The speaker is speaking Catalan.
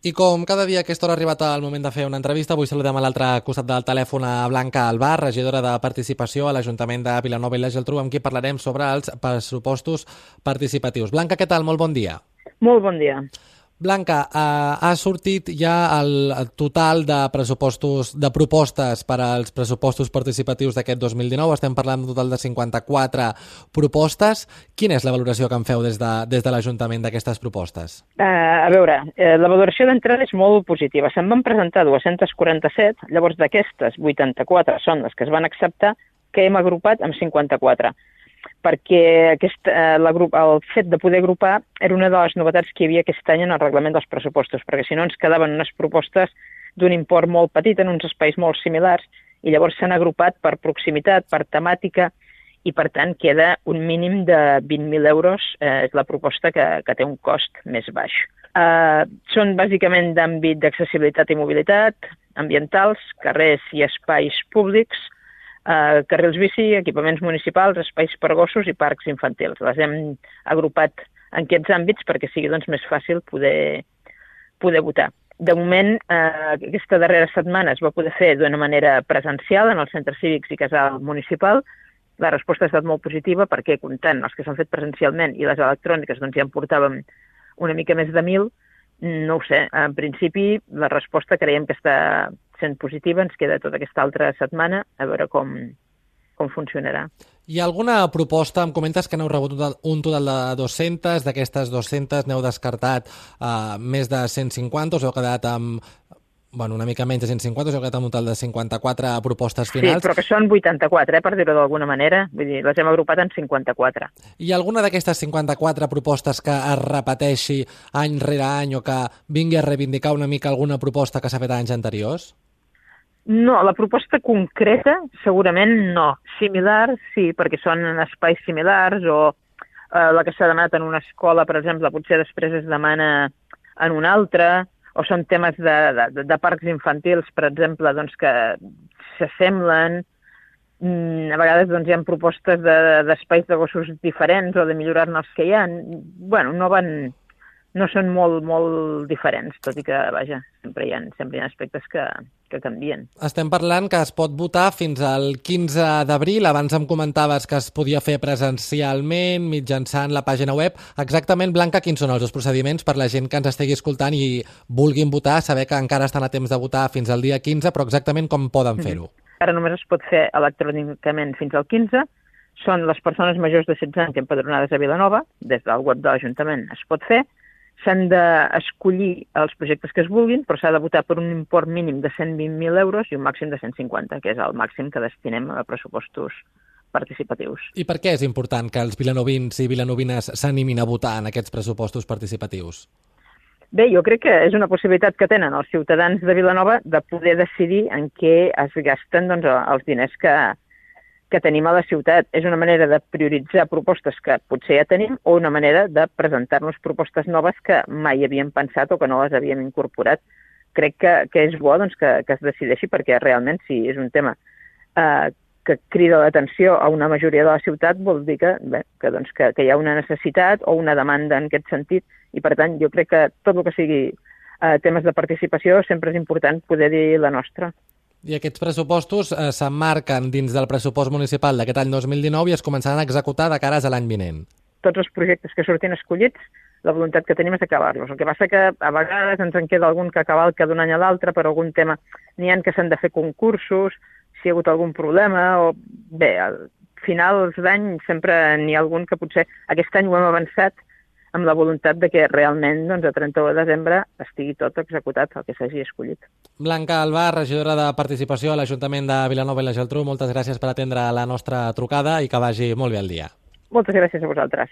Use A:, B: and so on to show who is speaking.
A: I com cada dia a aquesta hora ha arribat el moment de fer una entrevista, avui saludem a l'altre costat del telèfon a Blanca Albar, regidora de Participació a l'Ajuntament de Vilanova i la Geltrú, amb qui parlarem sobre els pressupostos participatius. Blanca, què tal? Molt bon dia.
B: Molt bon dia.
A: Blanca, eh, ha sortit ja el total de pressupostos de propostes per als pressupostos participatius d'aquest 2019. Estem parlant d'un total de 54 propostes. Quina és la valoració que en feu des de, des de l'Ajuntament d'aquestes propostes?
B: Uh, a veure, uh, la valoració d'entrada és molt positiva. Se'n van presentar 247, llavors d'aquestes 84 són les que es van acceptar, que hem agrupat amb 54 perquè aquest, eh, la grup, el fet de poder agrupar era una de les novetats que hi havia aquest any en el reglament dels pressupostos, perquè si no ens quedaven unes propostes d'un import molt petit en uns espais molt similars i llavors s'han agrupat per proximitat, per temàtica i per tant queda un mínim de 20.000 euros, eh, és la proposta que, que té un cost més baix. Eh, són bàsicament d'àmbit d'accessibilitat i mobilitat, ambientals, carrers i espais públics, eh, carrils bici, equipaments municipals, espais per gossos i parcs infantils. Les hem agrupat en aquests àmbits perquè sigui doncs, més fàcil poder, poder votar. De moment, eh, aquesta darrera setmana es va poder fer d'una manera presencial en els centres cívics i casal municipal. La resposta ha estat molt positiva perquè, comptant els que s'han fet presencialment i les electròniques, doncs ja en portàvem una mica més de mil, no ho sé, en principi la resposta creiem que està sent positiva, ens queda tota aquesta altra setmana a veure com, com funcionarà.
A: Hi ha alguna proposta, em comentes que n'heu rebut un total de 200, d'aquestes 200 n'heu descartat uh, més de 150, us heu quedat amb bueno, una mica menys de 150, us heu quedat amb un total de 54 propostes finals.
B: Sí, però que són 84, eh, per dir-ho d'alguna manera. Vull dir, les hem agrupat en 54.
A: Hi ha alguna d'aquestes 54 propostes que es repeteixi any rere any o que vingui a reivindicar una mica alguna proposta que s'ha fet anys anteriors?
B: No, la proposta concreta segurament no. Similar, sí, perquè són espais similars o eh, la que s'ha demanat en una escola, per exemple, potser després es demana en una altra o són temes de, de, de parcs infantils, per exemple, doncs, que s'assemblen, mm, a vegades doncs, hi ha propostes d'espais de, de gossos diferents o de millorar-ne els que hi ha. bueno, no van, no són molt, molt diferents, tot i que, vaja, sempre hi ha, sempre hi ha aspectes que, que canvien.
A: Estem parlant que es pot votar fins al 15 d'abril. Abans em comentaves que es podia fer presencialment, mitjançant la pàgina web. Exactament, Blanca, quins són els dos procediments per la gent que ens estigui escoltant i vulguin votar, saber que encara estan a temps de votar fins al dia 15, però exactament com poden fer-ho? Mm
B: -hmm. Ara només es pot fer electrònicament fins al 15, són les persones majors de 16 anys empadronades a Vilanova, des del web de l'Ajuntament es pot fer, s'han d'escollir els projectes que es vulguin, però s'ha de votar per un import mínim de 120.000 euros i un màxim de 150, que és el màxim que destinem a pressupostos participatius.
A: I per què és important que els vilanovins i vilanovines s'animin a votar en aquests pressupostos participatius?
B: Bé, jo crec que és una possibilitat que tenen els ciutadans de Vilanova de poder decidir en què es gasten doncs, els diners que, que tenim a la ciutat. És una manera de prioritzar propostes que potser ja tenim o una manera de presentar-nos propostes noves que mai havíem pensat o que no les havíem incorporat. Crec que, que és bo doncs, que, que es decideixi perquè realment si és un tema eh, que crida l'atenció a una majoria de la ciutat vol dir que, bé, que, doncs, que, que hi ha una necessitat o una demanda en aquest sentit i per tant jo crec que tot el que sigui eh, temes de participació sempre és important poder dir la nostra.
A: I aquests pressupostos eh, s'emmarquen dins del pressupost municipal d'aquest any 2019 i es començaran a executar de cares a l'any vinent.
B: Tots els projectes que surtin escollits, la voluntat que tenim és acabar-los. El que passa que a vegades ens en queda algun que acabar el que d'un any a l'altre per algun tema. N'hi han que s'han de fer concursos, si hi ha hagut algun problema, o bé, al finals d'any sempre n'hi ha algun que potser aquest any ho hem avançat amb la voluntat de que realment doncs, a 31 de desembre estigui tot executat el que s'hagi escollit.
A: Blanca Albar, regidora de Participació a l'Ajuntament de Vilanova i la Geltrú, moltes gràcies per atendre la nostra trucada i que vagi molt bé el dia.
B: Moltes gràcies a vosaltres.